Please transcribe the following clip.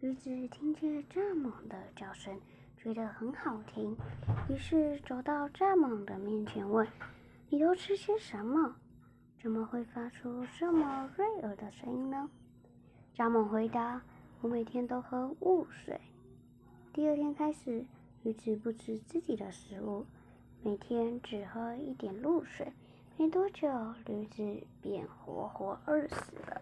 驴子听见蚱蜢的叫声，觉得很好听，于是走到蚱蜢的面前问：“你都吃些什么？怎么会发出这么悦耳的声音呢？”蚱蜢回答：“我每天都喝雾水。”第二天开始，驴子不吃自己的食物，每天只喝一点露水。没多久，驴子便活活饿死了。